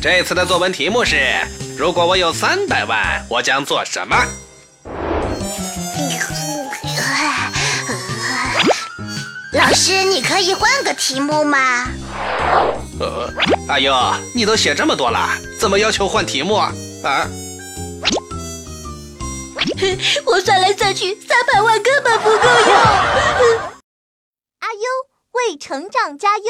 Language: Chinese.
这次的作文题目是如果我有三百万我将做什么？老师你可以换个题目吗？呃阿优你都写这么多了怎么要求换题目啊？啊？我算来算去三百万根本不够用。阿优为成长加油。